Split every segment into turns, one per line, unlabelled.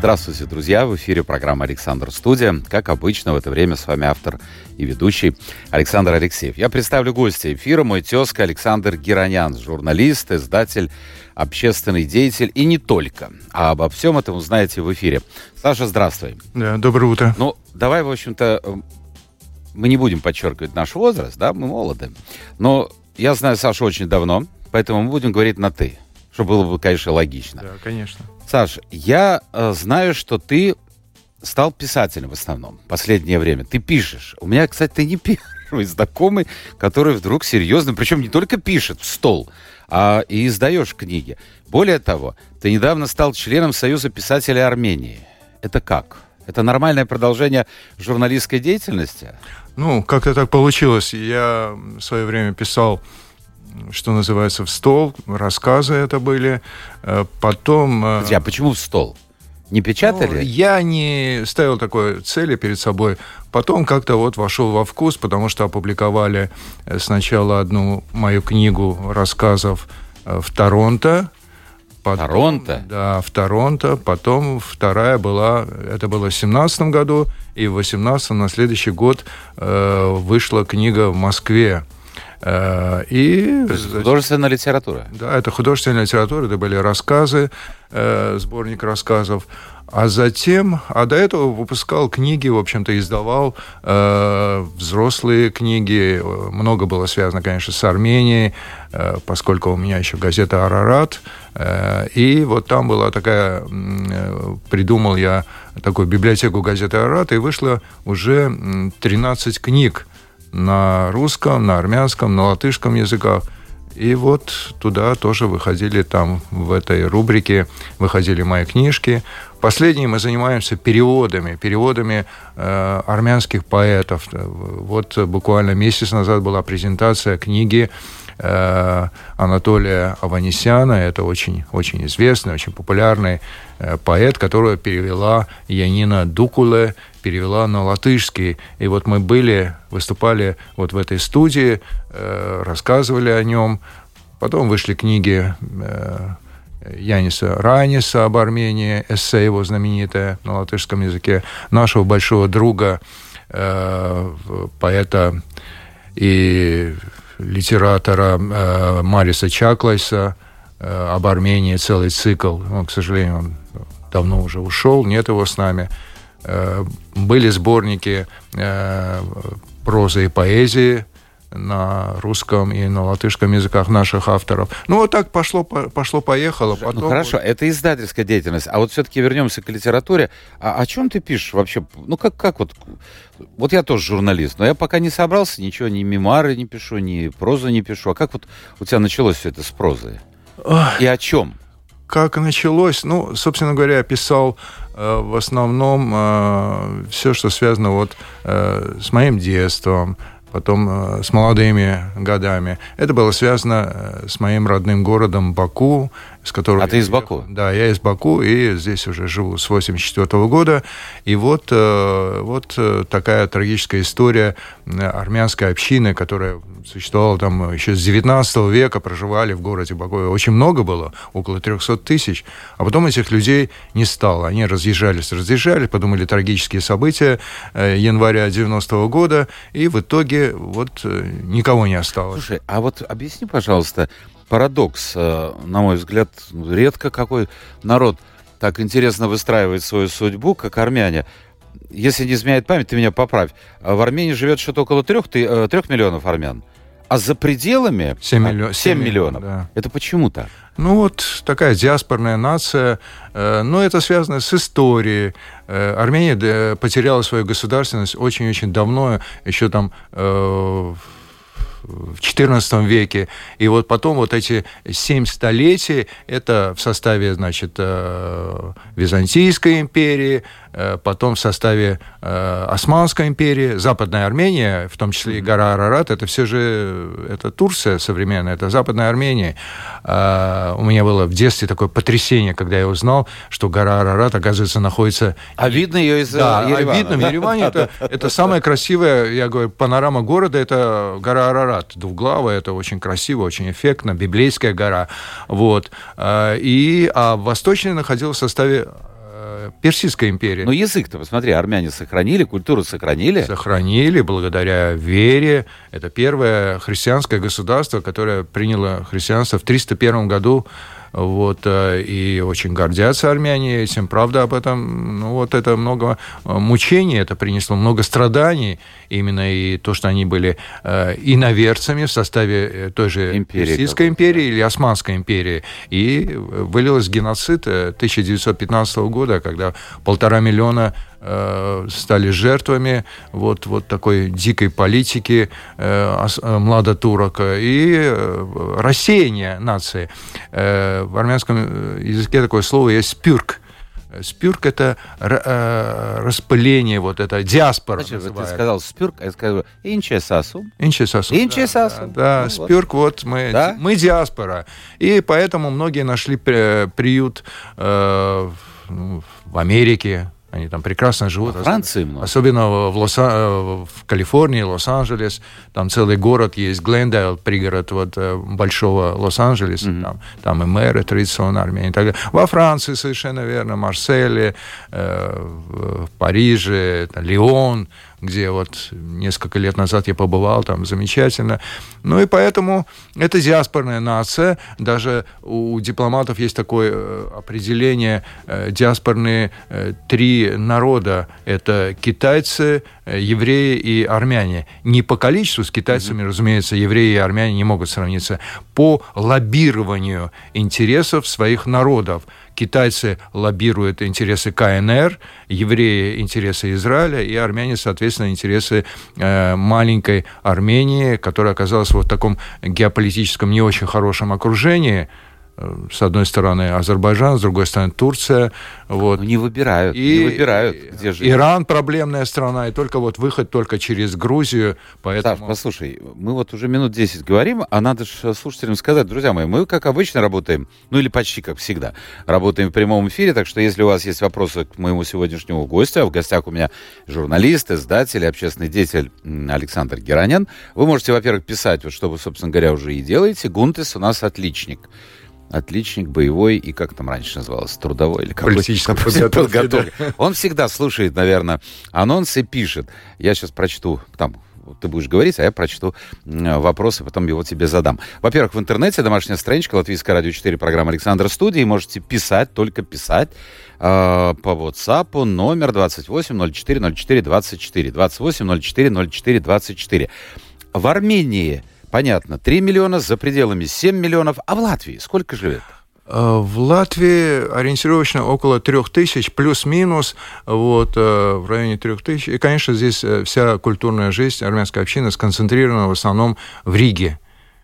Здравствуйте, друзья! В эфире программа «Александр Студия». Как обычно, в это время с вами автор и ведущий Александр Алексеев. Я представлю гостя эфира, мой тезка Александр Геронян, журналист, издатель, общественный деятель и не только. А обо всем этом узнаете в эфире. Саша, здравствуй.
Да, доброе утро.
Ну, давай, в общем-то, э, мы не будем подчеркивать наш возраст, да, мы молоды. Но я знаю Сашу очень давно, поэтому мы будем говорить на «ты», что было бы, конечно, логично.
Да, конечно.
Саш, я э, знаю, что ты стал писателем в основном последнее время. Ты пишешь. У меня, кстати, ты не первый знакомый, который вдруг серьезно, причем не только пишет в стол, а и издаешь книги. Более того, ты недавно стал членом Союза писателей Армении. Это как? Это нормальное продолжение журналистской деятельности?
Ну, как-то так получилось. Я в свое время писал что называется, в стол. Рассказы это были. Э, потом...
Э, Подожди, а почему в стол? Не печатали? Ну,
я не ставил такой цели перед собой. Потом как-то вот вошел во вкус, потому что опубликовали э, сначала одну мою книгу рассказов в Торонто.
Потом, Торонто?
Да, в Торонто. Потом вторая была, это было в 17 году, и в 18 на следующий год э, вышла книга в Москве.
Э, и... Художественная литература.
Да, это художественная литература, это были рассказы, э, сборник рассказов. А затем, а до этого выпускал книги, в общем-то, издавал э, взрослые книги. Много было связано, конечно, с Арменией, э, поскольку у меня еще газета «Арарат». Э, и вот там была такая, э, придумал я такую библиотеку газеты «Арарат», и вышло уже 13 книг на русском, на армянском, на латышском языках. И вот туда тоже выходили там, в этой рубрике, выходили мои книжки. Последние мы занимаемся переводами, переводами э, армянских поэтов. Вот буквально месяц назад была презентация книги э, Анатолия Аванесяна. Это очень, очень известный, очень популярный э, поэт, которого перевела Янина Дукуле, перевела на латышский. И вот мы были, выступали вот в этой студии, э, рассказывали о нем. Потом вышли книги э, Яниса Раниса об Армении, эссе его знаменитое на латышском языке, нашего большого друга, э, поэта и литератора э, Мариса Чаклайса э, об Армении целый цикл. Он, к сожалению, он давно уже ушел, нет его с нами. Э, были сборники э, прозы и поэзии на русском и на латышском языках наших авторов. Ну, вот так пошло, пошло поехало.
Ну, Потом... Ну, хорошо, это издательская деятельность. А вот все-таки вернемся к литературе. А о чем ты пишешь вообще? Ну, как, как вот... Вот я тоже журналист, но я пока не собрался, ничего, ни мемуары не пишу, ни прозу не пишу. А как вот у тебя началось все это с прозой? И о чем?
Как началось? Ну, собственно говоря, я писал Э, в основном э, все, что связано вот э, с моим детством, потом с молодыми годами. Это было связано с моим родным городом Баку, с которого...
А ты из Баку?
Да, я из Баку, и здесь уже живу с 84 года. И вот, э, вот э, такая трагическая история армянской общины, которая существовала там еще с 19 века, проживали в городе Баку. Очень много было, около 300 тысяч. А потом этих людей не стало. Они разъезжались, разъезжались, подумали трагические события э, января 90 -го года, и в итоге вот никого не осталось.
Слушай, а вот объясни, пожалуйста, парадокс, э, на мой взгляд, редко какой народ так интересно выстраивает свою судьбу, как армяне. Если не изменяет память, ты меня поправь. А в Армении живет что-то около трех, э, трех миллионов армян. А за пределами
7, миллион,
7, 7 миллионов. Да. Это почему так?
Ну вот такая диаспорная нация, э, но это связано с историей. Э, Армения потеряла свою государственность очень-очень давно, еще там э, в XIV веке. И вот потом вот эти семь столетий, это в составе, значит, э, Византийской империи, потом в составе э, Османской империи, Западная Армения, в том числе и гора Арарат, это все же это Турция современная, это Западная Армения. Э, у меня было в детстве такое потрясение, когда я узнал, что гора Арарат, оказывается, находится...
А видно ее из
да,
Еревана.
А видно в Ереване. Это, это самая красивая, я говорю, панорама города, это гора Арарат. Двуглавая, это очень красиво, очень эффектно, библейская гора. Вот. И, а в Восточной находилась в составе Персидская империя.
Но язык-то, посмотри, армяне сохранили, культуру сохранили.
Сохранили благодаря вере. Это первое христианское государство, которое приняло христианство в 301 году вот, э, и очень гордятся армяне этим. Правда, об этом, ну, вот это много э, мучений, это принесло много страданий, именно и то, что они были э, иноверцами в составе той же империи, Персидской империи или Османской империи. И вылилось геноцид 1915 года, когда полтора миллиона Э, стали жертвами вот, вот такой дикой политики э, э младотурок и э, рассеяния нации. Э, в армянском языке такое слово есть «спюрк». Спюрк это распыление, вот это диаспора.
Значит, вот ты сказал спюрк, а я скажу инче сасу.
Инче сасу.
Инче сасу.
Да, да, ну, спюрк, вот, вот мы, да? мы диаспора. И поэтому многие нашли приют э, в Америке, они там прекрасно живут.
Во Франции много.
Особенно в, Лос в Калифорнии, Лос-Анджелес. Там целый город есть, Глендейл, пригород вот, э, большого Лос-Анджелеса. Mm-hmm. Там, там и мэры традиционно Армении. Так Во Франции совершенно верно, Марселе, э, в Париже, Лион где вот несколько лет назад я побывал, там замечательно. Ну и поэтому это диаспорная нация. Даже у дипломатов есть такое э, определение э, диаспорные э, три народа. Это китайцы, евреи и армяне. Не по количеству с китайцами, mm-hmm. разумеется, евреи и армяне не могут сравниться. По лоббированию интересов своих народов. Китайцы лоббируют интересы КНР, евреи интересы Израиля, и армяне, соответственно, интересы э, маленькой Армении, которая оказалась вот в таком геополитическом не очень хорошем окружении – с одной стороны Азербайджан, с другой стороны Турция. Вот.
Ну, не выбирают, и, не выбирают, где
жить. Иран проблемная страна, и только вот выход только через Грузию. Поэтому...
Саш, послушай, мы вот уже минут 10 говорим, а надо же слушателям сказать, друзья мои, мы, как обычно, работаем, ну или почти как всегда, работаем в прямом эфире, так что если у вас есть вопросы к моему сегодняшнему гостю, а в гостях у меня журналист, издатель, общественный деятель Александр Геранян, вы можете, во-первых, писать, вот что вы, собственно говоря, уже и делаете. Гунтес у нас отличник отличник боевой и как там раньше называлось, трудовой или какой
Политической подготовки. подготовки.
Да. Он всегда слушает, наверное, анонсы, пишет. Я сейчас прочту там ты будешь говорить, а я прочту вопросы, потом его тебе задам. Во-первых, в интернете домашняя страничка Латвийская радио 4, программа Александра Студии. Можете писать, только писать э, по WhatsApp номер 28 04 04 24. 28 04 04 24. В Армении понятно, 3 миллиона, за пределами 7 миллионов. А в Латвии сколько живет?
Э, в Латвии ориентировочно около 3000, плюс-минус, вот, э, в районе 3000. И, конечно, здесь э, вся культурная жизнь армянской общины сконцентрирована в основном в Риге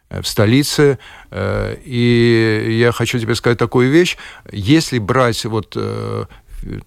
в столице. И я хочу тебе сказать такую вещь. Если брать вот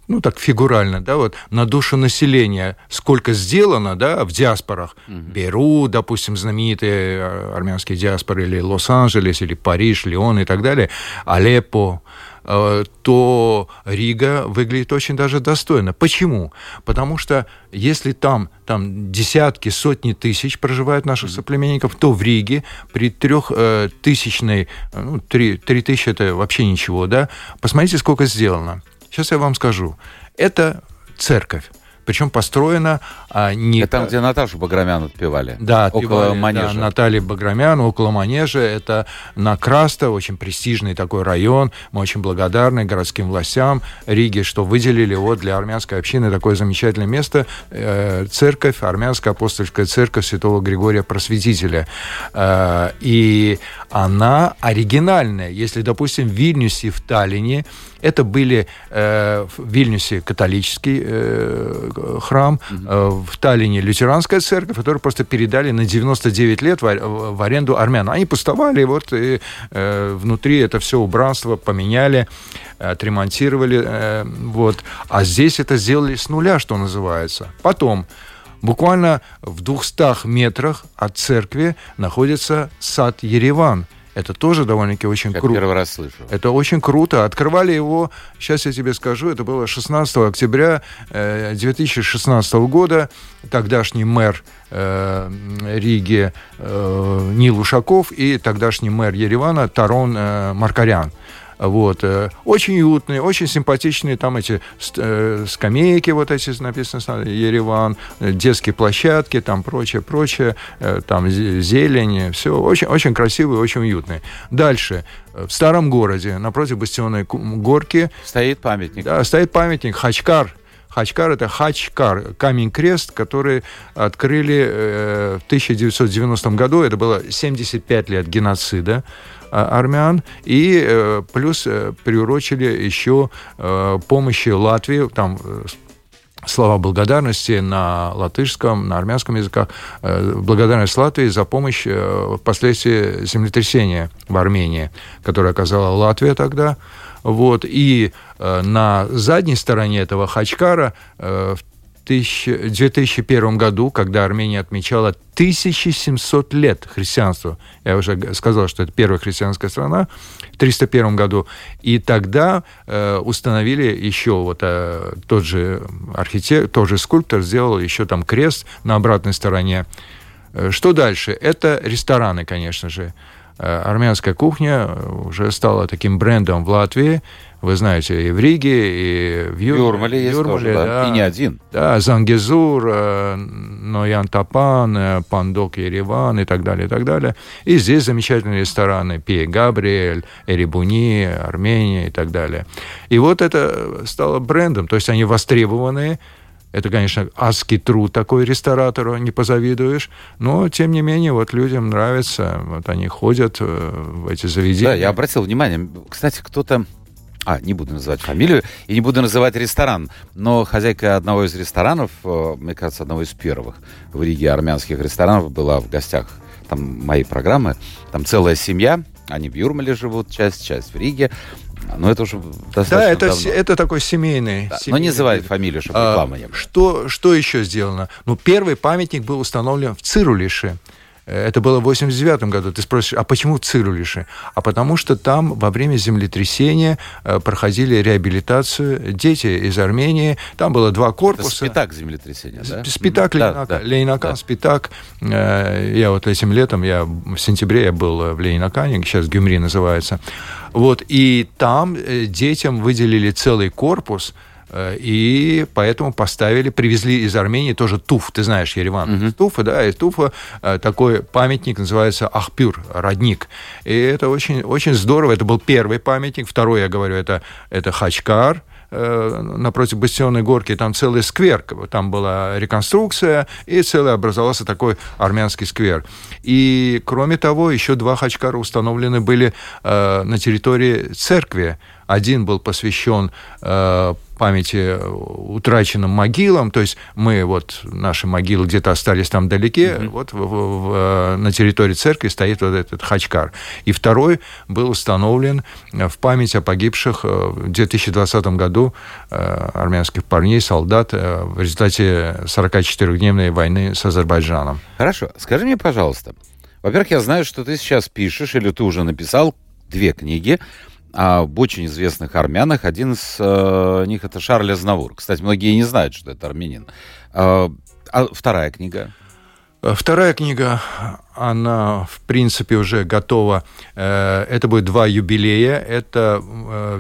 ну так фигурально, да, вот на душу населения, сколько сделано, да, в диаспорах, угу. Беру, допустим, знаменитые э, армянские диаспоры, или Лос-Анджелес, или Париж, Лион и так далее, Алеппо, э, то Рига выглядит очень даже достойно. Почему? Потому что если там, там десятки, сотни тысяч проживают наших соплеменников, то в Риге при трехтысячной, э, ну, три, три тысячи это вообще ничего, да, посмотрите, сколько сделано. Сейчас я вам скажу. Это церковь причем построена а, не...
Это там, где Наташу Баграмян отпевали?
Да,
около отпевали, манежа.
Да, Наталья Баграмян, около манежа. Это на Краста, очень престижный такой район. Мы очень благодарны городским властям Риги, что выделили вот для армянской общины такое замечательное место. Э, церковь, армянская апостольская церковь святого Григория Просветителя. Э, и она оригинальная. Если, допустим, в Вильнюсе, в Таллине, это были э, в Вильнюсе католический, э, храм, угу. в Таллине лютеранская церковь, которую просто передали на 99 лет в аренду армян. Они пустовали, вот и внутри это все убранство поменяли, отремонтировали, вот. А здесь это сделали с нуля, что называется. Потом Буквально в 200 метрах от церкви находится сад Ереван. Это тоже довольно-таки очень круто.
первый раз слышу.
Это очень круто. Открывали его, сейчас я тебе скажу, это было 16 октября 2016 э, года. Тогдашний мэр э, Риги э, Нил Ушаков и тогдашний мэр Еревана Тарон э, Маркарян. Вот. Э, очень уютные, очень симпатичные там эти э, скамейки, вот эти написано Ереван, э, детские площадки, там прочее, прочее, там зелень, все очень, очень красивые, очень уютные. Дальше. В старом городе, напротив Бастионной горки...
Стоит памятник.
Да, стоит памятник Хачкар, Хачкар – это Хачкар, камень-крест, который открыли э, в 1990 году. Это было 75 лет геноцида. А, армян, и э, плюс э, приурочили еще э, помощи Латвии, там слова благодарности на латышском, на армянском языках. Благодарность Латвии за помощь впоследствии землетрясения в Армении, которое оказала Латвия тогда. Вот. И на задней стороне этого Хачкара в 2001 году, когда Армения отмечала 1700 лет христианства. Я уже сказал, что это первая христианская страна в 301 году. И тогда э, установили еще вот э, тот же архитектор, тот же скульптор сделал еще там крест на обратной стороне. Э, что дальше? Это рестораны, конечно же. Э, армянская кухня уже стала таким брендом в Латвии. Вы знаете, и в Риге, и в Юр...
Юрмале есть Юрмале, тоже, да. И не один.
Да, Зангезур, э, Ноян Тапан, э, Пандок Ереван и так далее, и так далее. И здесь замечательные рестораны Пия Габриэль, Эребуни, Армения и так далее. И вот это стало брендом, то есть они востребованные, это, конечно, адский труд такой ресторатору, не позавидуешь. Но, тем не менее, вот людям нравится. Вот они ходят э, в эти заведения.
Да, я обратил внимание. Кстати, кто-то а, не буду называть фамилию и не буду называть ресторан, но хозяйка одного из ресторанов, э, мне кажется, одного из первых в Риге армянских ресторанов была в гостях там моей программы. Там целая семья, они в Юрмале живут, часть, часть в Риге. Но это уже достаточно
Да, это,
давно.
это такой семейный. Да,
семейный но не называй фамилию, чтобы а,
не было. Что, что еще сделано? Ну, первый памятник был установлен в Цирулише. Это было в 89 году. Ты спросишь, а почему в Цирулише? А потому что там во время землетрясения э, проходили реабилитацию дети из Армении. Там было два корпуса.
Это спитак землетрясения, да?
Спитак. Да, да, Ленинакан, да. спитак. Э, я вот этим летом, я в сентябре я был в Ленинакане, сейчас Гюмри называется. Вот, и там э, детям выделили целый корпус – Э, и поэтому поставили, привезли из Армении тоже туф, ты знаешь, Ереван, угу. туфа, да, и туфа э, такой памятник называется Ахпюр, родник. И это очень, очень здорово, это был первый памятник, второй, я говорю, это, это Хачкар, э, напротив Бастионной горки, там целый сквер, там была реконструкция, и целый образовался такой армянский сквер. И, кроме того, еще два хачкара установлены были э, на территории церкви. Один был посвящен э, памяти утраченным могилам, то есть мы вот, наши могилы где-то остались там далеке, mm-hmm. вот в, в, в, на территории церкви стоит вот этот хачкар. И второй был установлен в память о погибших э, в 2020 году э, армянских парней, солдат э, в результате 44-дневной войны с Азербайджаном.
Хорошо. Скажи мне, пожалуйста, во-первых, я знаю, что ты сейчас пишешь, или ты уже написал две книги об очень известных армянах. Один из э, них это Шарль Азнавур. Кстати, многие не знают, что это армянин. Э, а вторая книга?
Вторая книга, она, в принципе, уже готова. Э, это будет два юбилея. Это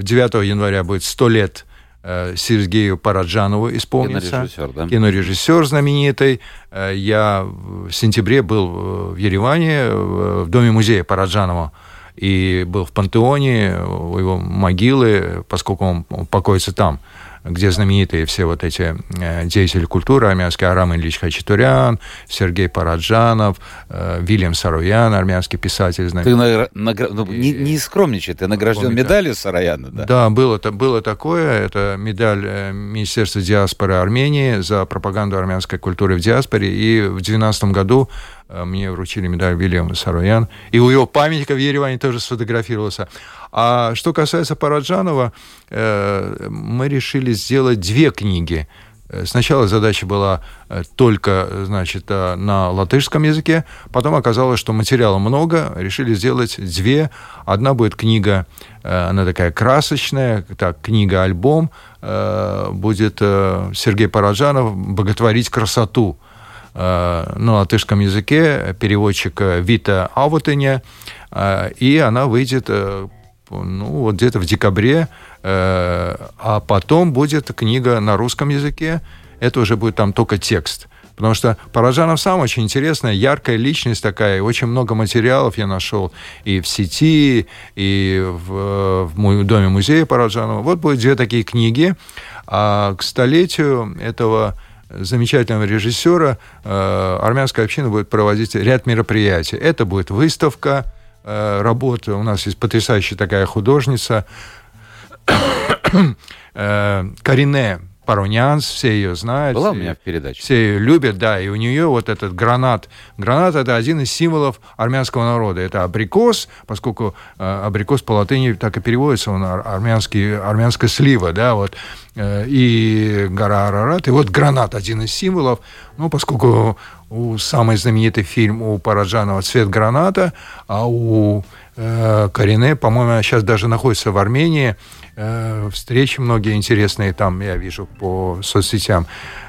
9 э, января будет 100 лет э, Сергею Параджанову исполнится.
Кинорежиссер, да?
Кинорежиссер знаменитый. Я в сентябре был в Ереване, в Доме музея Параджанова и был в пантеоне у его могилы, поскольку он покоится там. где знаменитые все вот эти э, деятели культуры армянские, Арам Ильич Хачатурян, Сергей Параджанов, э, Вильям Саруян, армянский писатель.
Ты награ... Ну, не, не скромничай, ты награжден медалью Сараяна, да?
Да, было, было такое, это медаль э, Министерства диаспоры Армении за пропаганду армянской культуры в диаспоре, и в 2012 году мне вручили медаль Вильяма Саруян, и у его памятника в Ереване тоже сфотографировался. А что касается Параджанова, э, мы решили сделать две книги. Сначала задача была э, только, значит, э, на латышском языке, потом оказалось, что материала много, решили сделать две. Одна будет книга, она такая красочная, так, книга-альбом, будет Сергей Параджанов «Боготворить красоту» на латышском языке, переводчик Вита Авутыня, и она выйдет ну, вот где-то в декабре, э, а потом будет книга на русском языке, это уже будет там только текст. Потому что Параджанов сам очень интересная, яркая личность такая, очень много материалов я нашел и в сети, и в, в доме музея Параджанова. Вот будет две такие книги. А к столетию этого замечательного режиссера э, армянская община будет проводить ряд мероприятий. Это будет выставка, Э, работы. У нас есть потрясающая такая художница э, Карине Паронянс, все ее знают.
Была у меня в передаче.
Все ее любят, да, и у нее вот этот гранат. Гранат – это один из символов армянского народа. Это абрикос, поскольку э, абрикос по латыни так и переводится, он армянский, армянская слива, да, вот. Э, и гора Арарат, и вот гранат – один из символов. Ну, поскольку у самый знаменитый фильм у Параджанова «Цвет граната», а у Карине, по-моему, сейчас даже находится в Армении – Э, встречи многие интересные там, я вижу по соцсетям.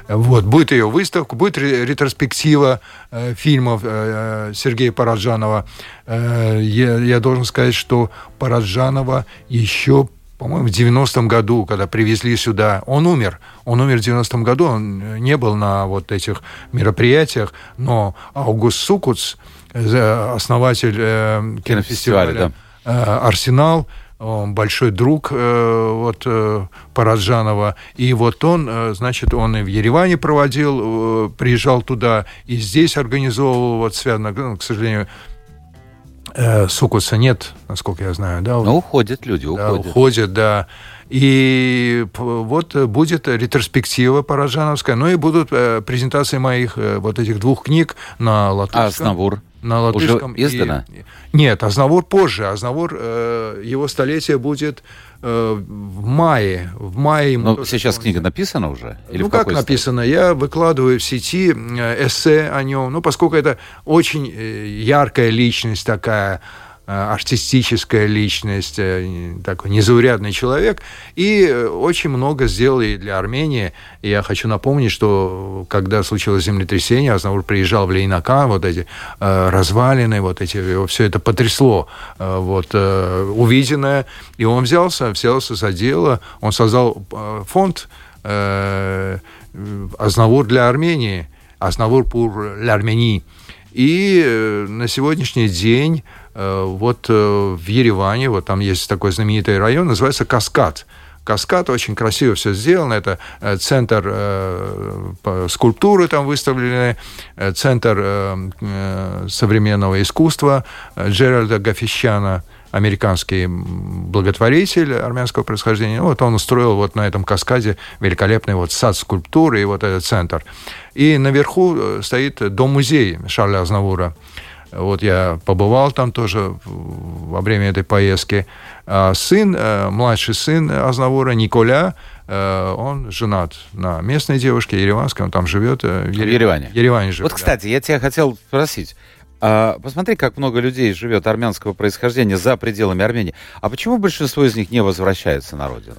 Вот, будет ее выставка, будет ретроспектива э, фильмов э, Сергея Параджанова. Э, я, я должен сказать, что Параджанова еще по-моему, в 90-м году, когда привезли сюда, он умер. Он умер в 90-м году, он не был на вот этих мероприятиях, но Аугуст Сукуц, э, основатель э, кинофестиваля да. «Арсенал», он большой друг э, вот э, Параджанова, и вот он, э, значит, он и в Ереване проводил, э, приезжал туда, и здесь организовывал, вот связано, ну, к сожалению, э, Сукуса нет, насколько я знаю, да?
Ну, уходят люди,
уходят. Да, уходят, да. И вот будет ретроспектива Параджановская, ну и будут э, презентации моих э, вот этих двух книг на латышском. А
Азнавур?
На латышском.
Уже издано?
И... Нет, Азнавур позже. Азнавур, э, его столетие будет э, в мае. В мае
Но ну, сейчас книга написана уже?
Или ну, как написано? Я выкладываю в сети э, эссе о нем. Ну, поскольку это очень э, яркая личность такая, артистическая личность, э, такой незаурядный человек, и э, очень много сделал и для Армении. И я хочу напомнить, что когда случилось землетрясение, Азнавур приезжал в Лейнака, вот эти развалины, вот эти, все это потрясло, вот, увиденное, и он взялся, взялся за дело, он создал фонд Азнавур для Армении, Азнавур пур l'Arménie. И на сегодняшний день Э, вот э, в Ереване, вот там есть такой знаменитый район, называется Каскад. Каскад, очень красиво все сделано. Это э, центр э, скульптуры там выставлены, центр э, современного искусства Джеральда Гафищана, американский благотворитель армянского происхождения. Вот он устроил вот на этом каскаде великолепный вот сад скульптуры и вот этот центр. И наверху стоит дом-музей Шарля Азнавура. Вот я побывал там тоже во время этой поездки. А сын, э, младший сын Азнавура, Николя, э, он женат на местной девушке, ереванской, он там живет.
Э, в Ереване.
В Ереване живет.
Вот, кстати, да. я тебя хотел спросить. А, посмотри, как много людей живет армянского происхождения за пределами Армении. А почему большинство из них не возвращается на родину?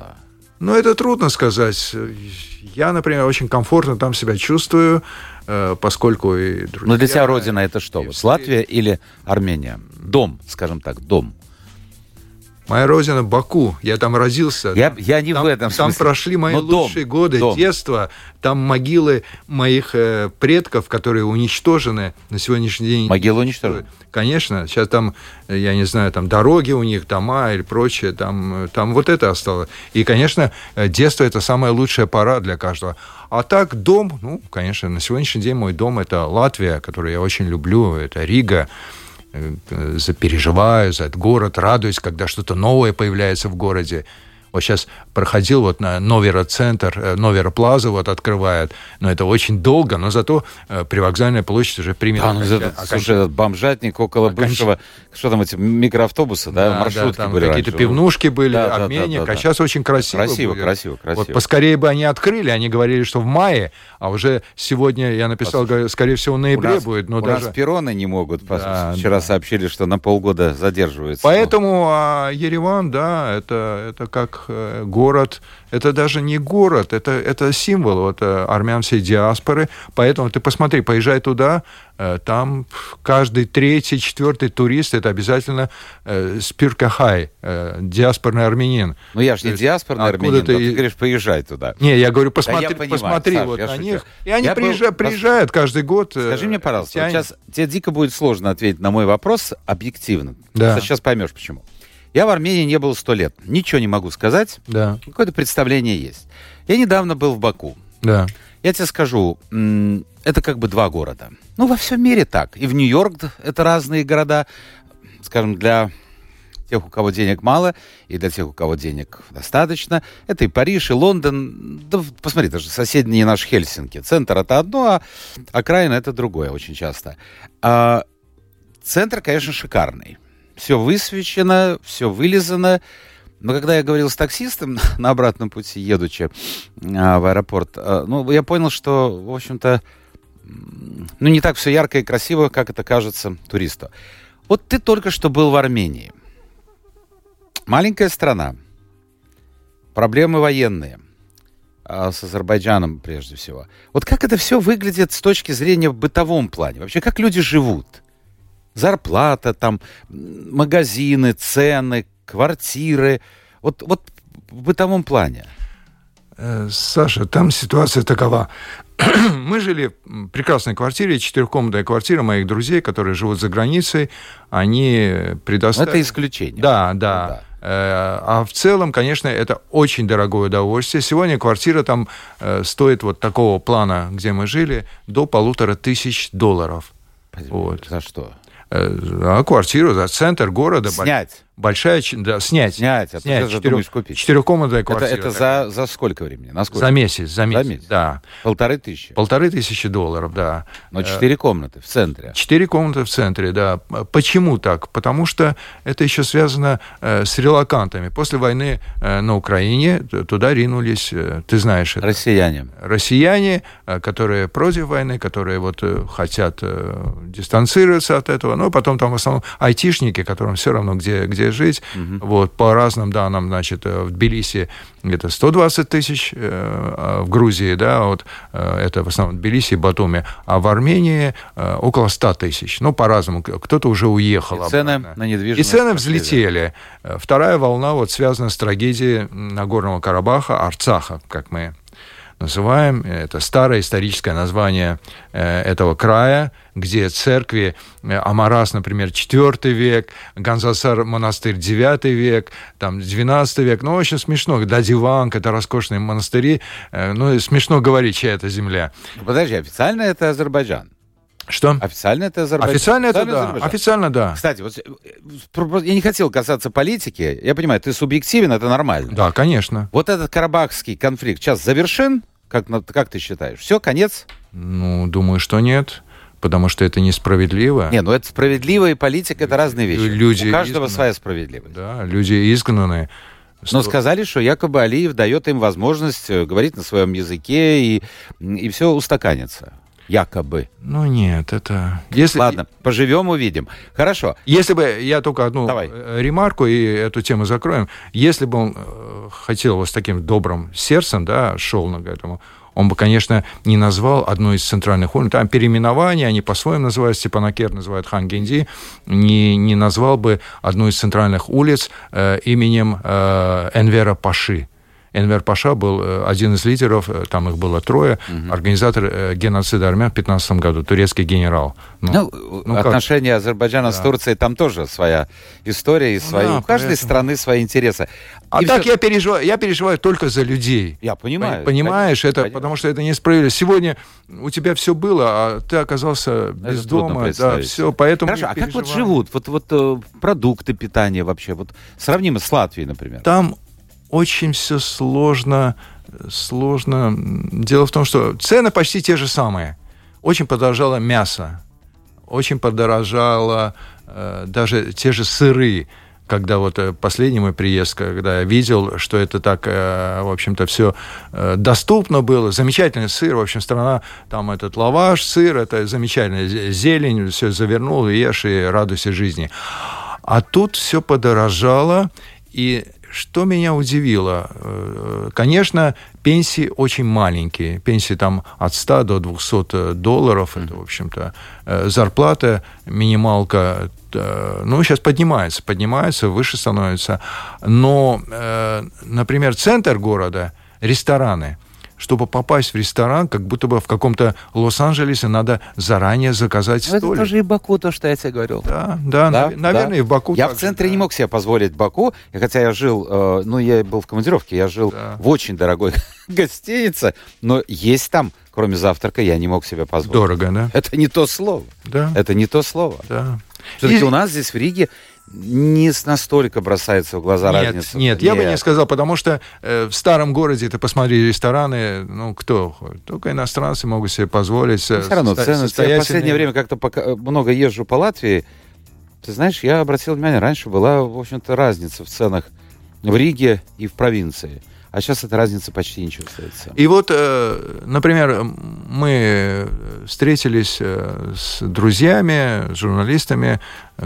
Ну, это трудно сказать. Я, например, очень комфортно там себя чувствую. Э, поскольку и
друзья... Но для тебя родина это что? Вот, Латвия или Армения? Дом, скажем так, дом.
Моя родина Баку. Я там родился.
Я, я не
там,
в этом
Там
смысле.
прошли мои
Но дом,
лучшие годы
дом.
детства. Там могилы моих э, предков, которые уничтожены на сегодняшний день.
Могила уничтожена.
Конечно. Сейчас там, э, я не знаю, там дороги у них, дома или прочее. Там, э, там вот это осталось. И, конечно, э, детство – это самая лучшая пора для каждого. А так дом, ну, конечно, на сегодняшний день мой дом – это Латвия, которую я очень люблю. Это Рига э, запереживаю за этот город, радуюсь, когда что-то новое появляется в городе. Вот сейчас проходил вот на Новера центр, э, Новера Плаза вот открывает, но это очень долго, но зато э, привокзальная площадь уже примет.
Да, ну, этот, слушай, этот бомжатник около
Оконч-
бывшего, что там эти микроавтобусы, да, маршрутки
там
были
какие-то пивнушки были,
Да, да, да,
обменник,
да, да.
а сейчас очень красиво.
Красиво,
будет.
красиво, красиво.
Вот поскорее бы они открыли, они говорили, что в мае, а уже сегодня я написал, говорю, скорее всего, в ноябре
нас,
будет, но
у
даже...
нас перроны не могут.
Да,
Вчера
да.
сообщили, что на полгода задерживается.
Поэтому а, Ереван, да, это, это как э, город, это даже не город, это, это символ вот, э, армян всей диаспоры. Поэтому ты посмотри, поезжай туда, э, там каждый третий, четвертый турист это обязательно э, спиркахай, э, диаспорный армянин.
Ну я же не диаспорный
откуда
армянин,
ты
ты говоришь, поезжай туда.
Не, я говорю,
Да
посмотри,
я понимаю,
посмотри
Саш,
вот на
шучу.
них. И они
Я был-
приезжают, приезжают каждый год.
Скажи мне, пожалуйста,
тянет.
сейчас тебе дико будет сложно ответить на мой вопрос объективно.
Да.
Сейчас поймешь, почему. Я в Армении не был сто лет. Ничего не могу сказать.
Да,
Какое-то представление есть. Я недавно был в Баку.
да.
Я тебе скажу, это как бы два города. Ну, во всем мире так. И в Нью-Йорк это разные города. Скажем, для тех, у кого денег мало, и для тех, у кого денег достаточно. Это и Париж, и Лондон. Да, посмотри, даже соседний наш Хельсинки. Центр это одно, а окраина это другое очень часто. А, центр, конечно, шикарный. Все высвечено, все вылизано. Но когда я говорил с таксистом на обратном пути, едучи а, в аэропорт, а, ну, я понял, что, в общем-то, ну, не так все ярко и красиво, как это кажется туристу. Вот ты только что был в Армении. Маленькая страна. Проблемы военные. а, С Азербайджаном, прежде всего. Вот как это все выглядит с точки зрения в бытовом плане? Вообще, как люди живут? Зарплата, там, магазины, цены, квартиры. Вот, вот в бытовом плане.
Э, Саша, там ситуация такова. Мы жили в прекрасной квартире, четырехкомнатная квартира моих друзей, которые живут за границей. Они предоставили...
это исключение.
Да,
Ну
да. Э, А в целом, конечно, это очень дорогое удовольствие. Сегодня квартира там э, стоит вот такого плана, где мы жили, до полутора тысяч долларов. Вот.
За что?
Э, квартиру за центр города.
Снять.
Большая, да, снять.
Снять, а ты же думаешь купить.
Четырехкомнатная
Это,
квартира.
это за, за сколько времени? На сколько?
За месяц, за месяц,
месяц?
да.
Полторы тысячи.
Полторы тысячи долларов, да.
Но четыре комнаты в центре.
Четыре комнаты в центре, да. Почему так? Потому что это еще связано э, с релакантами. После войны э, на Украине туда ринулись, э, ты знаешь это,
Россияне.
россияне, э, которые против войны, которые вот э, хотят э, дистанцироваться от этого. Но потом там в основном айтишники, которым все равно где, где жить. Вот, по разным данным, значит, э, в Тбилиси где-то 120 тысяч, э, а в Грузии, да, вот э, это в основном Тбилиси и Батуми, а в Армении около 100 тысяч. Ну, по-разному. Кто-то уже уехал.
И цены
обратно.
на
И
недвижимость.
цены
пошли
взлетели. Вторая волна вот связана с трагедией Нагорного Карабаха, Арцаха, как мы называем. Это старое историческое название э, этого края, где церкви э, Амарас, например, IV век, Ганзасар монастырь IX век, там 12 век. Ну, очень смешно. Дадиванг, это роскошные монастыри. Э, Ну, смешно говорить, чья это земля.
Ну, Подожди, официально это Азербайджан.
Что?
Официально это Азербайджан.
Официально это да.
Азербайджан.
Официально да.
Кстати, вот я не хотел касаться политики. Я понимаю, ты субъективен, это нормально.
Да, конечно.
Вот этот карабахский конфликт сейчас завершен? Как, на- как ты считаешь? Все, конец?
Ну, думаю, что нет. Потому что это несправедливо.
Не, ну это справедливо и политика это разные вещи.
Люди
У каждого
изгнаны.
своя справедливость.
Да, люди изгнаны.
Но сказали, что якобы Алиев дает им возможность э, говорить на своем языке и, и все устаканится. Якобы.
Ну нет, это... Если,
Ладно, поживем, увидим. Хорошо.
Если бы, я только одну
Давай.
э, ремарку, и эту тему закроем. Если бы он э, хотел вот с таким добрым сердцем, да, шел на этому, он бы, конечно, не назвал одну из центральных улиц. Там переименования, они по-своему называются, Степанакер называют Хан Генди, не, не назвал бы одну из центральных улиц э, именем э, Энвера Паши. Энвер Паша был э, один из лидеров, э, там их было трое, угу. организатор э, геноцида армян в 15 году, турецкий генерал.
Ну, ну, ну отношения как? Азербайджана да. с Турцией, там тоже своя история и свои, да, у каждой поэтому... страны свои интересы.
А и так все... я переживаю, я переживаю только за людей.
Я понимаю.
Понимаешь, это потому что это несправедливо. Сегодня у тебя все было, а ты оказался без это дома, да, все, поэтому.
Хорошо, а как вот живут, вот вот продукты питания вообще, вот сравнимо с Латвией, например?
Там очень все сложно, сложно. Дело в том, что цены почти те же самые. Очень подорожало мясо, очень подорожало э, даже те же сыры когда вот э, последний мой приезд, когда я видел, что это так, э, в общем-то, все э, доступно было, замечательный сыр, в общем, страна, там этот лаваш, сыр, это замечательная зелень, все завернул, ешь и радуйся жизни. А тут все подорожало, и что меня удивило? Э, конечно, пенсии очень маленькие. Пенсии там от 100 до 200 э, долларов. Это, в общем-то, э, зарплата, минималка ну, сейчас поднимается, поднимается, выше становится. Но, например, центр города, рестораны – чтобы попасть в ресторан, как будто бы в каком-то Лос-Анджелесе надо заранее заказать
Но столик. Это тоже и Баку, то, что я тебе говорил.
Да, да, да наверное, да. и в Баку.
Я в центре да. не мог себе позволить Баку, хотя я жил, э, ну, я был в командировке, я жил да. в очень дорогой гостинице, но есть там, кроме завтрака, я не мог себе позволить.
Дорого, да?
Это не то слово.
Да.
Это не то слово.
Да.
Все-таки и... у нас здесь в Риге не настолько бросается в глаза
нет,
разница.
Нет, нет, я бы не сказал, потому что э, в старом городе, ты посмотри, рестораны, ну, кто? Только иностранцы могут себе позволить.
Ну, все равно, цены. Я в последнее время как-то пока, много езжу по Латвии. Ты знаешь, я обратил внимание, раньше была, в общем-то, разница в ценах в Риге и в провинции. А сейчас эта разница почти не чувствуется.
И вот, э, например, мы встретились э, с друзьями, с журналистами,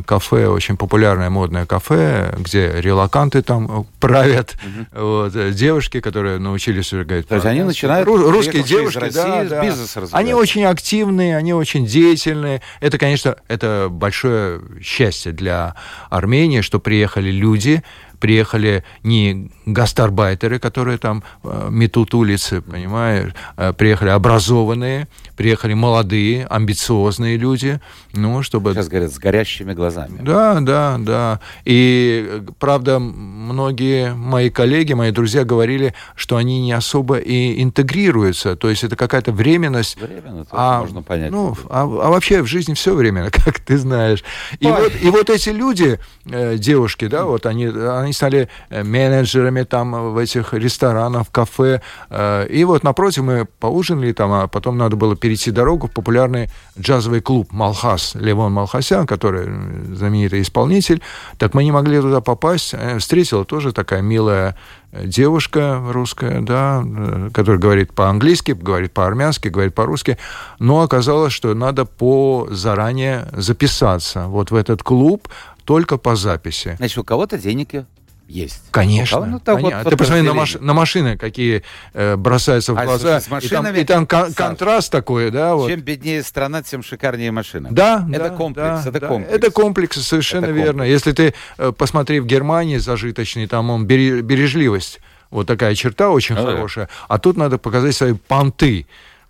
кафе, очень популярное модное кафе, где релаканты там правят, угу. вот, девушки, которые научились уже говорить.
То есть они начинают
русские девушки, России, да, да. бизнес Они очень активные, они очень деятельные. Это, конечно, это большое счастье для Армении, что приехали люди, приехали не гастарбайтеры, которые там э, метут улицы, понимаешь, э, приехали образованные, приехали молодые, амбициозные люди, ну, чтобы...
Сейчас говорят, с горящими глазами.
Да, да, да. И, правда, многие мои коллеги, мои друзья говорили, что они не особо и интегрируются, то есть это какая-то временность.
Временно, а, можно понять.
Ну, а, а вообще в жизни все временно, как ты знаешь. И, вот, и вот эти люди, э, девушки, да, вот они, они стали э, менеджерами там в этих ресторанах, кафе. Э, и вот напротив мы поужинали там, а потом надо было перейти дорогу в популярный джазовый клуб «Малхас», Левон Малхасян, который знаменитый исполнитель. Так мы не могли туда попасть. Э, встретила тоже такая милая девушка русская, да, которая говорит по-английски, говорит по-армянски, говорит по-русски, но оказалось, что надо по заранее записаться вот в этот клуб только по записи.
Значит, у кого-то денег есть.
Конечно. Ну, так Конечно. Вот Ты посмотри на, маш... на машины, какие э, бросаются в а, глаза. Слушай, и там, и там кон- контраст такой, да. Вот.
Чем беднее страна, тем шикарнее машина.
Да,
это
да,
комплекс.
Да,
это
да.
комплекс.
Это комплекс, совершенно это верно. Комплекс. Если ты э, посмотри в Германии зажиточный, там он бережливость. Вот такая черта очень а, хорошая. Да. А тут надо показать свои понты.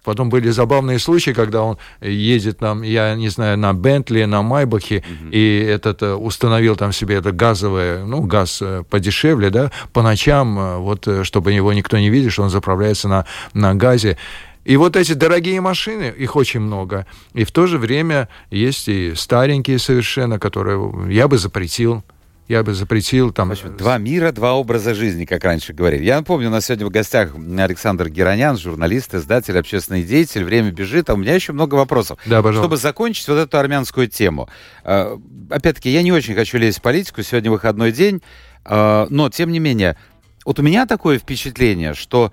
Потом были забавные случаи, когда он едет там, я не знаю, на Бентли, на Майбахе, угу. и этот э, установил там себе это газовое, ну, газ э, подешевле, да, по ночам, э, вот, чтобы его никто не видел, что он заправляется на, на газе. И вот эти дорогие машины, их очень много. И в то же время есть и старенькие совершенно, которые я бы запретил я бы запретил там...
общем, два мира, два образа жизни, как раньше говорили. Я напомню, у нас сегодня в гостях Александр Геронян, журналист, издатель, общественный деятель. Время бежит, а у меня еще много вопросов.
Да, пожалуйста.
Чтобы закончить вот эту армянскую тему. А, опять-таки, я не очень хочу лезть в политику, сегодня выходной день, а, но, тем не менее, вот у меня такое впечатление, что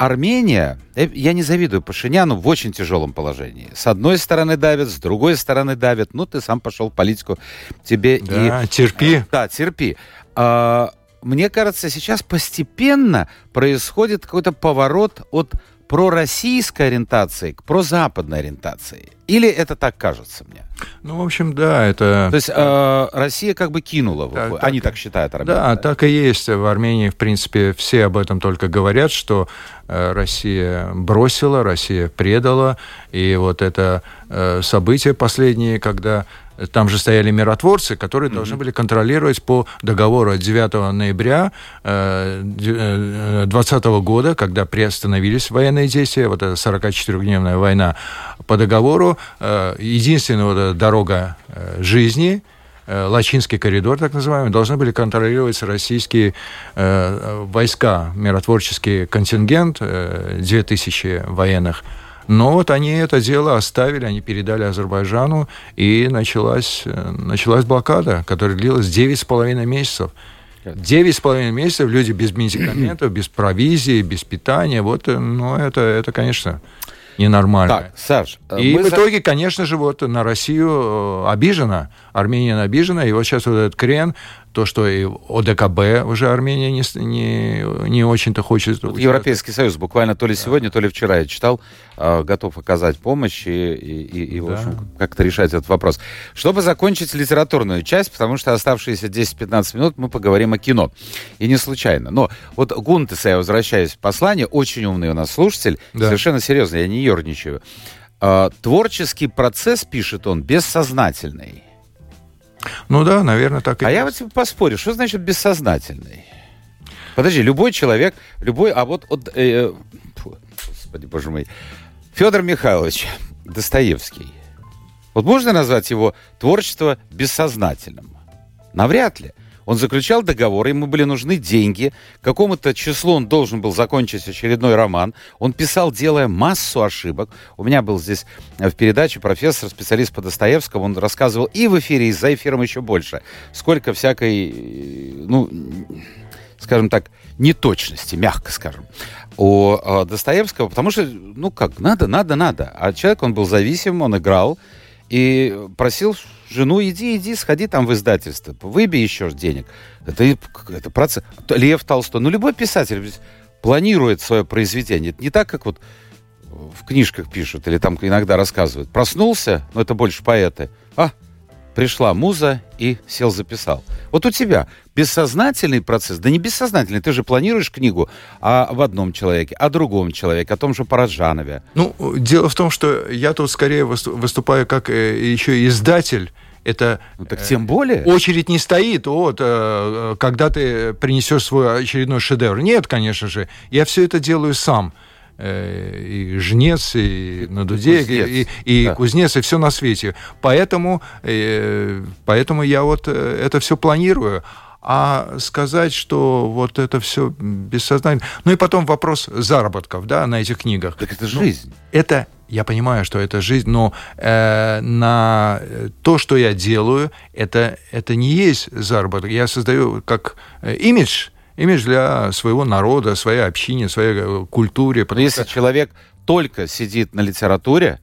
Армения, э, я не завидую Пашиняну, в очень тяжелом положении. С одной стороны давят, с другой стороны давят. Ну, ты сам пошел в политику, тебе
да, и... терпи.
Да, терпи. А, мне кажется, сейчас постепенно происходит какой-то поворот от пророссийской ориентации к прозападной ориентации? Или это так кажется мне?
Ну, в общем, да, это...
То есть э, Россия как бы кинула,
Так,
они
так.
так, считают, армяне,
Да, так и есть. В Армении, в принципе, все об этом только говорят, что э, Россия бросила, Россия предала. И вот это э, событие последнее, когда там же стояли миротворцы, которые mm-hmm. должны были контролировать по договору от 9 ноября 2020 года, когда приостановились военные действия, вот эта 44-дневная война, по договору э, единственная вот дорога э, жизни, э, Лачинский коридор, так называемый, должны были контролировать российские э, войска, миротворческий контингент, э, 2000 военных. Но вот они это дело оставили, они передали Азербайджану, и началась, э, началась блокада, которая длилась 9,5 месяцев. Девять с половиной месяцев люди без медикаментов, без провизии, без питания. Вот, э, ну, это, это конечно, ненормально.
Так, Саш, э,
И
мы
в итоге, конечно же, вот на Россию обижена, Армения обижена, и вот сейчас вот этот крен, то, что и ОДКБ уже Армения не, не, не очень-то хочет...
Вот Европейский Союз буквально то ли сегодня, то ли вчера я читал, э, готов оказать помощь и, и- и- и, в
Да.
общем, как-то решать этот вопрос. Чтобы закончить литературную часть, потому что оставшиеся 10-15 минут мы поговорим о кино. И не случайно. Но вот Гунтеса, я возвращаюсь в послание, очень умный у нас слушатель,
Да.
совершенно серьезно, я не ерничаю. Э, Творческий процесс, пишет он, бессознательный.
Ну да, наверное, так и
А я вот
есть.
тебе поспорю, что значит бессознательный? Подожди, любой человек, любой, а вот, вот, э, фу, господи, боже мой, Федор Михайлович Достоевский. Вот можно назвать его творчество бессознательным? Навряд ли. Он заключал договор, ему были нужны деньги, какому-то числу он должен был закончить очередной роман. Он писал, делая массу ошибок. У меня был здесь э, в передаче профессор, специалист по Достоевскому, он рассказывал и в эфире, и за эфиром еще больше. Сколько всякой, э, ну, скажем так, неточности, мягко скажем, у э, Достоевского, потому что, ну как, надо, надо, надо. А человек, он был зависим, он играл, и просил жену, иди, иди, сходи там в издательство, выбей еще денег. Это, это процесс. Лев Толстой, ну любой писатель планирует свое произведение. Это не так, как вот в книжках пишут или там иногда рассказывают. Проснулся, но это больше поэты. А, пришла муза и сел записал. Вот у тебя бессознательный процесс, да не бессознательный, ты же планируешь книгу о, об одном человеке, о другом человеке, о том же Параджанове.
Ну, дело в том, что я тут скорее высту- выступаю как э, еще издатель. Это
Ну так тем более.
очередь не стоит, вот, э, когда ты принесешь свой очередной шедевр. Нет, конечно же, я все это делаю сам. Э, И жнец, и на дуде,
кузнец,
и, и
да.
кузнец, и все на свете. Поэтому, э, поэтому я вот э, это все планирую. А сказать, что вот это все бессознательно... Ну и потом вопрос заработков, да, на этих книгах.
Так это
Ну,
жизнь.
это, я понимаю, что это жизнь, но э, на то, что я делаю, это, это не есть заработок. Я создаю как имидж, имидж для своего народа, своей общине, своей э, культуре.
Если
что-
человек только сидит на литературе,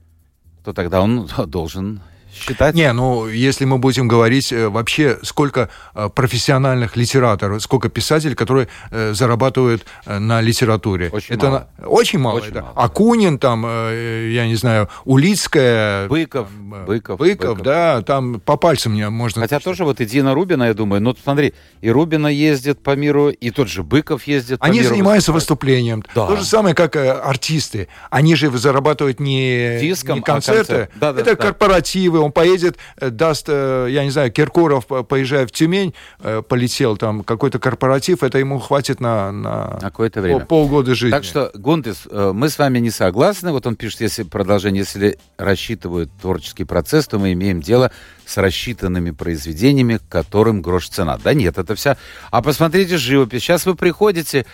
то тогда он должен считать...
Не, ну, если мы будем говорить э, вообще, сколько э, профессиональных литераторов, сколько писателей, которые э, зарабатывают на литературе.
Очень
это
мало.
на- очень мало.
Очень
это.
мало.
Акунин, там, я не знаю, Улицкая.
Быков, Быков,
Быков,
Быков.
да, там по пальцам мне можно...
Хотя тоже вот и Дина Рубина, я думаю, ну смотри, и Рубина ездит по миру, и тот же Быков ездит по
Они
миру.
занимаются
выступает.
выступлением.
Да.
То же самое, как артисты. Они же зарабатывают не,
Диском,
не
а
концерты.
концерт. Да, да,
это
да.
корпоративы. Он поедет, э, даст, э, я не знаю, Киркоров, по- поезжая в Тюмень, э, полетел там какой-то корпоратив, это ему хватит на, на
какое-то время.
пол- полгода жизни.
Так что, Гунтис, э, мы с вами не согласны. Вот он пишет, если продолжение, если рассчитывают творческий процесс, то мы имеем дело с рассчитанными произведениями, которым грош цена. Да нет, это вся... А посмотрите живопись. Сейчас вы приходите,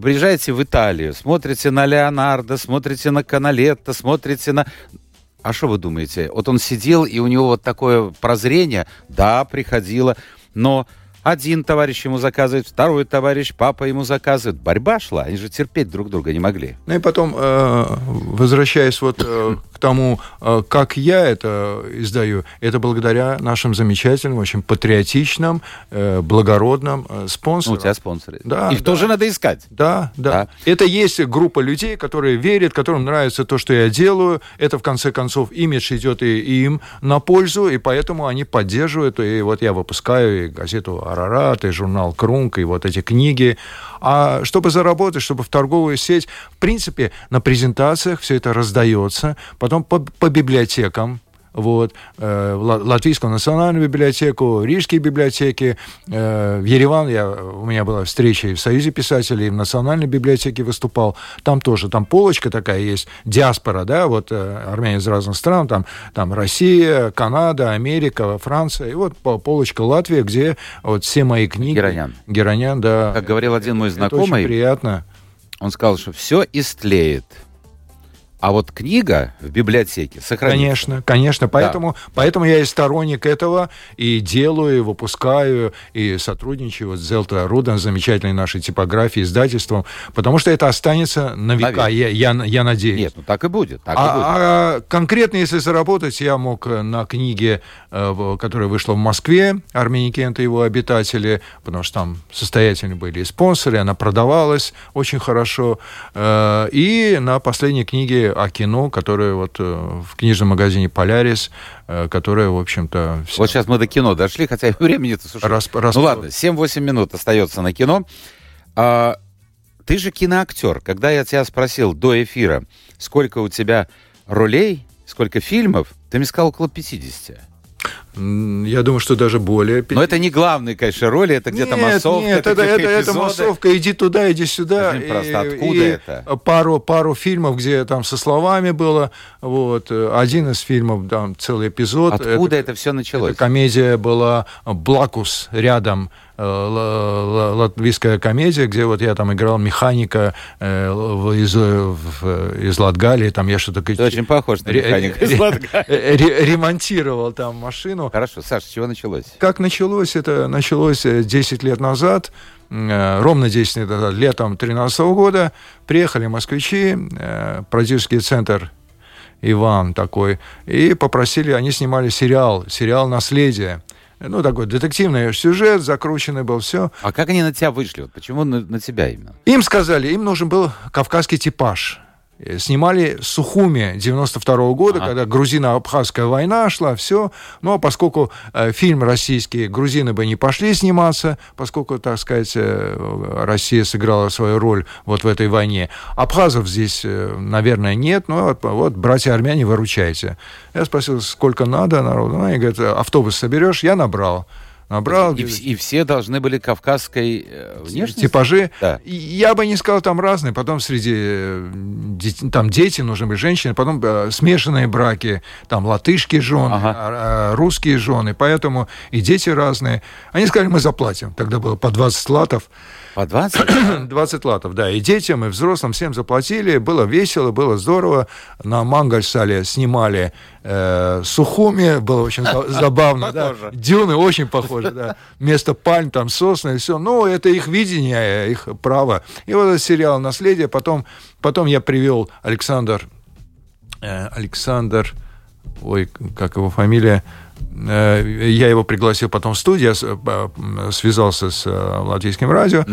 приезжаете в Италию, смотрите на Леонардо, смотрите на Каналетто, смотрите на... А что вы думаете? Вот он сидел, и у него вот такое прозрение, да, приходило, но Один товарищ ему заказывает, второй товарищ, папа ему заказывает. Борьба шла, они же терпеть друг друга не могли.
Ну и потом, э, возвращаясь вот э, к тому, э, как я это издаю, это благодаря нашим замечательным, очень патриотичным, благородным спонсорам.
Ну, у тебя спонсоры.
Да,
Их
да.
тоже надо искать.
Да, да,
Да.
Это есть группа людей, которые верят, которым нравится то, что я делаю. Это, в конце концов, имидж идет и им на пользу, и поэтому они поддерживают. И вот я выпускаю газету «Арарат», и журнал «Крунг», и вот эти книги. А чтобы заработать, чтобы в торговую сеть, в принципе, на презентациях все это раздается, потом по, по библиотекам, вот, э, Латвийскую национальную библиотеку, Рижские библиотеки. Э, в Ереван я, у меня была встреча и в Союзе писателей, и в Национальной библиотеке выступал. Там тоже, там полочка такая есть, диаспора, да, вот э, армяне из разных стран, там, там Россия, Канада, Америка, Франция, и вот по- полочка Латвия, где вот все мои книги.
Геронян.
Геронян, да.
Как говорил один мой
Это
знакомый,
очень приятно.
он сказал, что все истлеет. А вот книга в библиотеке сохранится.
Конечно, конечно. Поэтому, поэтому я и сторонник этого, и делаю, и выпускаю, и сотрудничаю вот с Зелта Руден, замечательной нашей типографией, издательством, потому что это останется на века, я, я, я надеюсь.
Нет, ну так и будет. Так и будет.
А, а конкретно, если заработать, я мог э, на книге, э, которая вышла в Москве, Армений Кент и его обитатели, потому что там состоятельные были и спонсоры, она продавалась очень хорошо. Э, И на последней книге о кино, которая вот э, в книжном магазине «Полярис», э, которая, в общем-то... вся-
Вот сейчас мы до кино дошли, хотя и времени-то, слушай.
Рас- рас-
Ну ладно, 7-8 минут остается на кино. А, ты же киноактер. Когда я тебя спросил до эфира, сколько у тебя ролей, сколько фильмов, ты мне сказал около 50.
Я думаю, что даже более...
Но это не главные, конечно, роли, это где-то
Нет,
массовка,
Нет, это, это, это массовка, иди туда, иди сюда.
Скажи, просто, откуда это?
Пару, пару фильмов, где там со словами было. Вот. Один из фильмов, там целый эпизод.
Откуда это, все началось?
Эта комедия была «Блакус» рядом, латвийская комедия, где вот я там играл механика э, из, э, из Латгалии, там я что-то...
Ты очень похож на механика из Латгалии.
ре- ремонтировал там машину.
Хорошо, Саша, с чего началось?
Как началось? Это началось э, 10 лет назад, э, ровно 10 лет назад, летом 2013 года. Приехали москвичи, э, продюсерский центр Иван такой, и попросили, они снимали сериал, сериал «Наследие». Ну, такой детективный сюжет, закрученный был, все.
А как они на тебя вышли? Вот почему на, на тебя именно?
Им сказали, им нужен был кавказский типаж. Э, Снимали Сухуми 92 года,
Ага.
когда грузино-абхазская война шла, все. Ну, а поскольку э, фильм российский, грузины бы не пошли сниматься, поскольку, так сказать, э, Россия сыграла свою роль вот в этой войне. Абхазов здесь, э, наверное, нет, но вот, вот братья-армяне, выручайте. Я спросил, сколько надо народу. Ну, они говорят, автобус соберешь? Я набрал. Набрал.
И, и все должны были кавказской э, внешности?
Типажи.
Да.
Я бы не сказал там разные. Потом среди э, там дети нужны были женщины, потом э, смешанные браки, там латышские жены,
Ага.
а- а, русские жены. Поэтому и дети разные. Они сказали, мы заплатим. Тогда было по 20 латов.
По 20?
20 латов, да. И детям, и взрослым всем заплатили. Было весело, было здорово. На Мангальсале снимали э, Сухуми. Было очень за- забавно. да. Дюны очень похожи, да. Вместо пальм там сосны и все. Ну, это их видение, их право. И вот этот сериал «Наследие». Потом, потом я привел Александр... э, Александр... Ой, как его фамилия? Э, Я его пригласил потом в студию, я э, связался с э, латвийским радио.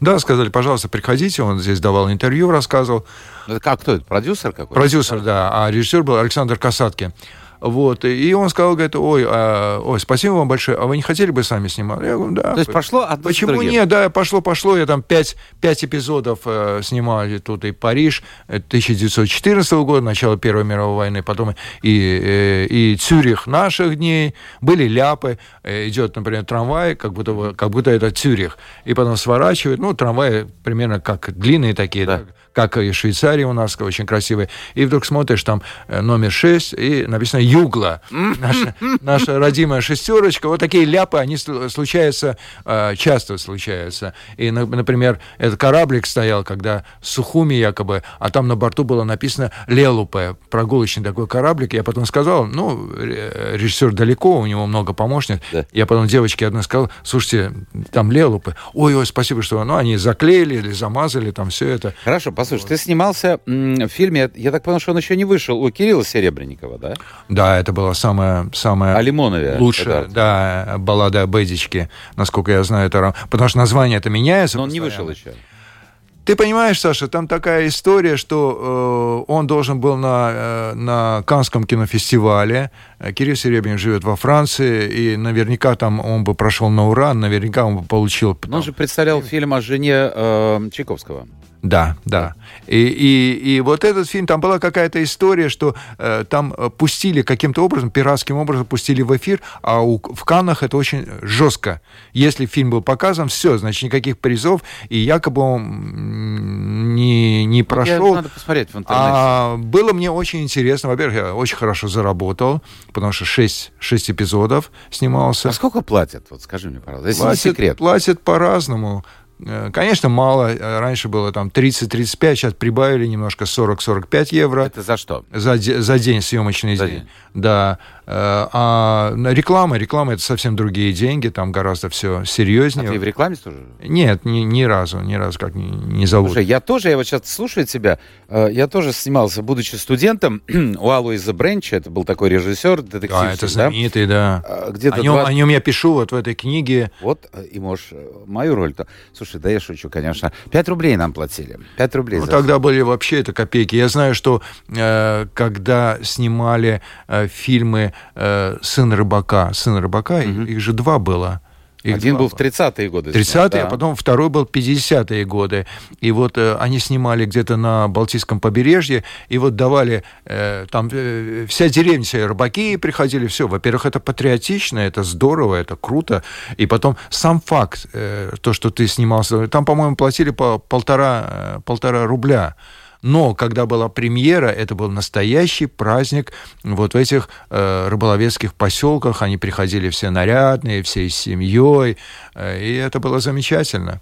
Да, сказали, пожалуйста, приходите. Он здесь давал интервью, рассказывал.
Ну, Как, кто это, продюсер какой-то?
Продюсер, да, а режиссер был Александр Касатки. Вот, и он сказал, говорит, ой, а, ой, спасибо вам большое, а вы не хотели бы сами снимать? Я говорю, да.
То есть пошло за
Почему
другим?
нет? Да, пошло, пошло. Я там пять, пять эпизодов э, снимали тут и Париж э, 1914 года, начало Первой мировой войны, потом и, э, и Цюрих наших дней. Были ляпы. Э, идет, например, трамвай, как будто, как будто это Цюрих. И потом сворачивает. Ну, трамваи примерно как длинные такие,
Да.
да, как и в Швейцарии у нас, очень красивые. И вдруг смотришь, там э, номер 6, и написано Югла, наша, наша родимая шестерочка. Вот такие ляпы, они случаются, э, часто случаются. И, например, этот кораблик стоял, когда Сухуми якобы, а там на борту было написано Лелупе, прогулочный такой кораблик. Я потом сказал, ну, режиссер далеко, у него много помощников. Да. Я потом девочке одной сказал, слушайте, там Лелупе. Ой, ой, спасибо, что... Ну, они заклеили или замазали там все это.
Хорошо, послушай, вот. ты снимался в фильме, я так понял, что он еще не вышел, у Кирилла Серебренникова, да?
Да, это была самая, самая
о Лимонове,
лучшая, да, баллада о Бэдичке, насколько я знаю. Это, потому что название это меняется.
Но он не вышел еще.
Ты понимаешь, Саша, там такая история, что э, он должен был на, э, на Канском кинофестивале. Кирилл Серебрин живет во Франции, и наверняка там он бы прошел на ура, наверняка он бы получил...
Там... Он же представлял фильм о жене э, Чайковского.
Да, да. И, и, и вот этот фильм, там была какая-то история, что э, там пустили каким-то образом, пиратским образом пустили в эфир, а у, в Каннах это очень жестко. Если фильм был показан, все, значит, никаких призов, и якобы он не, не прошел.
Надо посмотреть в интернете.
А было мне очень интересно. Во-первых, я очень хорошо заработал, потому что 6, 6 эпизодов снимался.
А сколько платят? Вот скажи мне, пожалуйста, если
платят,
не секрет.
Платят по-разному. Э, конечно, мало. Э, раньше было там 30-35, сейчас прибавили немножко 40-45 евро.
Это за что?
За, за день, съемочный за день. день. Да. Э, а реклама, реклама это совсем другие деньги, там гораздо все серьезнее.
А ты в рекламе тоже?
Нет, ни, ни разу, ни разу как не, не зовут.
Слушай, я тоже, я вот сейчас слушаю тебя, я тоже снимался, будучи студентом, у Алуиза Бренча, это был такой режиссер, детектив.
Да, это знаменитый, да. да. А, где-то о, нем, 20... о нем я пишу вот в этой книге.
Вот, и можешь мою роль-то. Слушай, да я шучу, конечно. Пять рублей нам платили. Пять рублей.
Ну, тогда были вообще это копейки. Я знаю, что э, когда снимали э, фильмы э, «Сын рыбака», «Сын рыбака», угу. их же два было.
Их Один два... был в 30-е годы.
30-е, да. а потом второй был 50-е годы. И вот э, они снимали где-то на Балтийском побережье, и вот давали, э, там э, вся деревня, все рыбаки приходили, все. Во-первых, это патриотично, это здорово, это круто. И потом сам факт, э, то, что ты снимался, там, по-моему, платили по полтора, э, полтора рубля. Но когда была премьера, это был настоящий праздник вот в этих э, рыболовецких поселках. Они приходили все нарядные, всей семьей, э, и это было замечательно.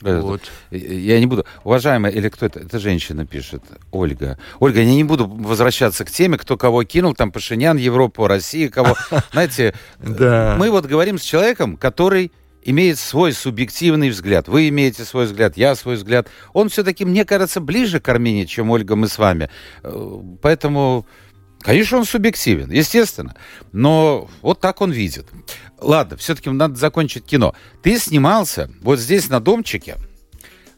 Вот. Я не буду... Уважаемая, или кто это? Это женщина пишет, Ольга. Ольга, я не буду возвращаться к теме, кто кого кинул, там Пашинян, Европу, Россия, кого... Знаете, мы вот говорим с человеком, который имеет свой субъективный взгляд. Вы имеете свой взгляд, я свой взгляд. Он все-таки, мне кажется, ближе к Армении, чем Ольга, мы с вами. Э, поэтому, конечно, он субъективен, естественно. Но вот так он видит. Ладно, все-таки надо закончить кино. Ты снимался вот здесь на домчике,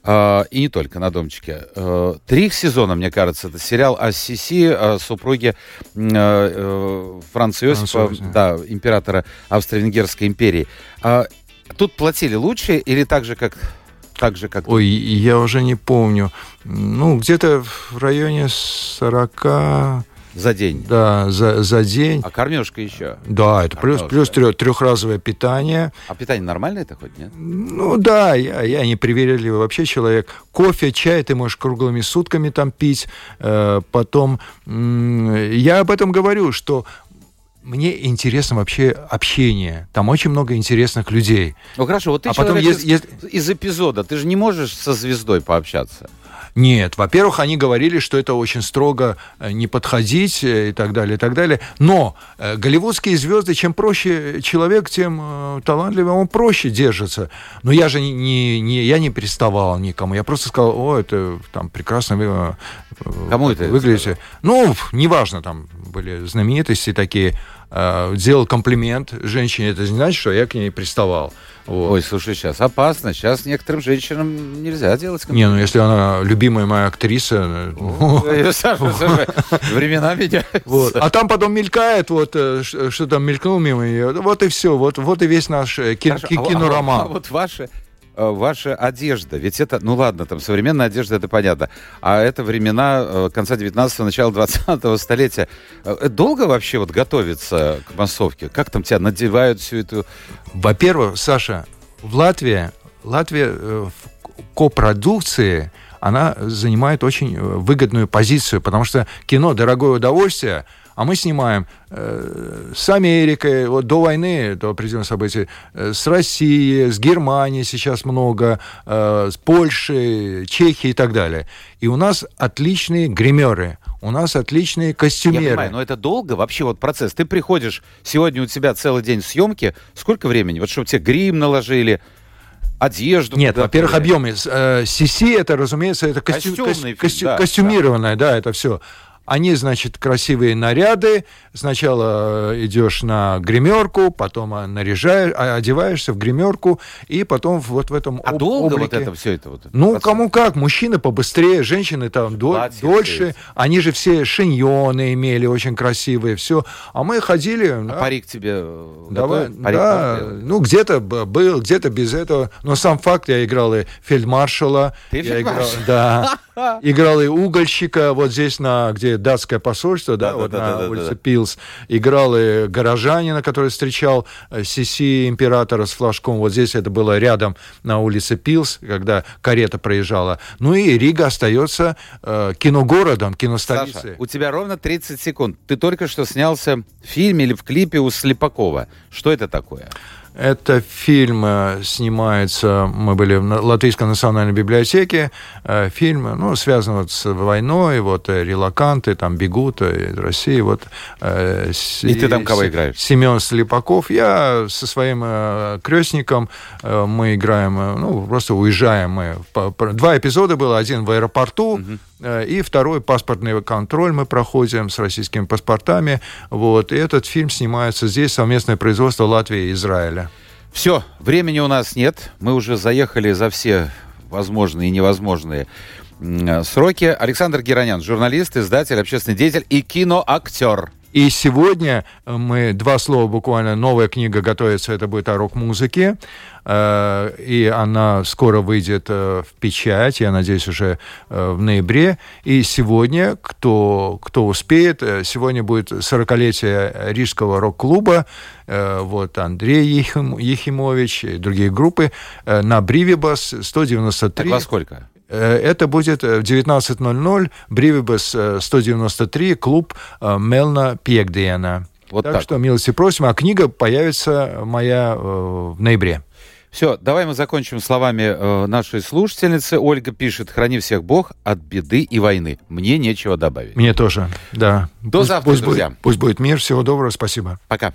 Uh, и не только на домчике. Uh, три сезона, мне кажется, это сериал о Сиси, о супруге uh, Франца Иосифа, да, императора Австро-Венгерской империи. Тут платили лучше или так же, как так же, как...
Ой, я уже не помню. Ну, где-то в районе 40...
За день?
Да, за, за день.
А кормежка еще?
Да, это кормежка. плюс, плюс трех, трехразовое питание.
А питание нормальное это хоть, нет?
Ну да, я, я не привередливый вообще человек. Кофе, чай ты можешь круглыми сутками там пить. Э, потом, я об этом говорю, что мне интересно вообще общение. Там очень много интересных людей.
Ну хорошо, вот ты а потом есть, из, из эпизода, ты же не можешь со звездой пообщаться.
Нет, во-первых, они говорили, что это очень строго э, не подходить э, и так далее, и так далее. Но э, голливудские звезды, чем проще человек, тем э, талантливее он проще держится. Но я же не, не, я не приставал никому. Я просто сказал, о, это там прекрасно э,
Кому это
выглядите. Ну, неважно, там были знаменитости такие. Э, делал комплимент женщине, это не значит, что я к ней приставал.
Вот. Ой, слушай, сейчас опасно. Сейчас некоторым женщинам нельзя делать
комплимент. Не, ну если она любимая моя актриса...
Времена меняются.
А там потом мелькает, вот, э, что там мелькнул мимо нее. Вот и все. Вот, и весь наш э, а кинороман.
А вот ваши ваша одежда. Ведь это, ну ладно, там современная одежда, это понятно. А это времена э, конца 19-го, начала 20-го столетия. Э, долго вообще вот готовиться к массовке? Как там тебя надевают всю эту...
Во-первых, Саша, в Латвии, Латвия в копродукции, она занимает очень выгодную позицию, потому что кино дорогое удовольствие, А мы снимаем э, с Америкой, вот до войны, до определенных событий, э, с Россией, с Германией сейчас много, э, с Польшей, Чехией и так далее. И у нас отличные гримеры, у нас отличные костюмеры. Я
понимаю, но это долго вообще вот процесс. Ты приходишь, сегодня у тебя целый день съемки, сколько времени? Вот чтобы тебе грим наложили, одежду.
Нет, во-первых, объемы. CC э, это, разумеется, это костю... костю... да, костюмированное, да. да, это все. Они, значит, красивые наряды. Сначала э, идешь на гримерку, потом э, наряжаешь, а, одеваешься в гримерку, и потом вот в этом
А об- долго облике... вот это все это? Вот
ну, процесс? кому как. Мужчины побыстрее, женщины там до... дольше. Они же все шиньоны имели очень красивые, все. А мы ходили... А
да. парик тебе
Давай, парик да, ну, где-то был, где-то без этого. Но сам факт, я играл и фельдмаршала.
Ты я
играл, Да. Играл и угольщика вот здесь, на где датское посольство, да, да вот да, на да, улице Пилс, играл и горожанина, который встречал э, Сиси императора с флажком. Вот здесь это было рядом на улице Пилс, когда карета проезжала. Ну и Рига остается э, киногородом, киностолицей. Саша,
у тебя ровно 30 секунд. Ты только что снялся в фильме или в клипе у Слепакова. Что это такое?
Это фильм э, снимается, мы были в Латвийской национальной библиотеке, э, фильм, ну, связан вот с войной, вот э, релаканты там бегут из России, вот.
И ты там кого играешь?
Семен Слепаков. Я со своим крестником, мы играем, ну, просто уезжаем мы. Два эпизода было, один в аэропорту, угу и второй паспортный контроль мы проходим с российскими паспортами. Вот. И этот фильм снимается здесь, совместное производство Латвии и Израиля.
Все, времени у нас нет. Мы уже заехали за все возможные и невозможные сроки. Александр Геронян, журналист, издатель, общественный деятель и киноактер.
И сегодня мы, два слова буквально, новая книга готовится, это будет о рок-музыке, э, и она скоро выйдет э, в печать, я надеюсь, уже э, в ноябре. И сегодня, кто, кто успеет, сегодня будет 40-летие Рижского рок-клуба, вот Андрей Ехим, Ехимович и другие группы, на Бривибас 193. Так
во сколько?
Э, это будет в 19.00, Бривибес 193, клуб э, Мелна Пьегдиена. Вот так, так что, милости просим, а книга появится моя э, в ноябре.
Все, давай мы закончим словами э, нашей слушательницы. Ольга пишет, храни всех Бог от беды и войны. Мне нечего добавить.
Мне тоже, да.
До
пусть,
завтра,
пусть
друзья.
Будет, пусть будет мир. Всего доброго, спасибо.
Пока.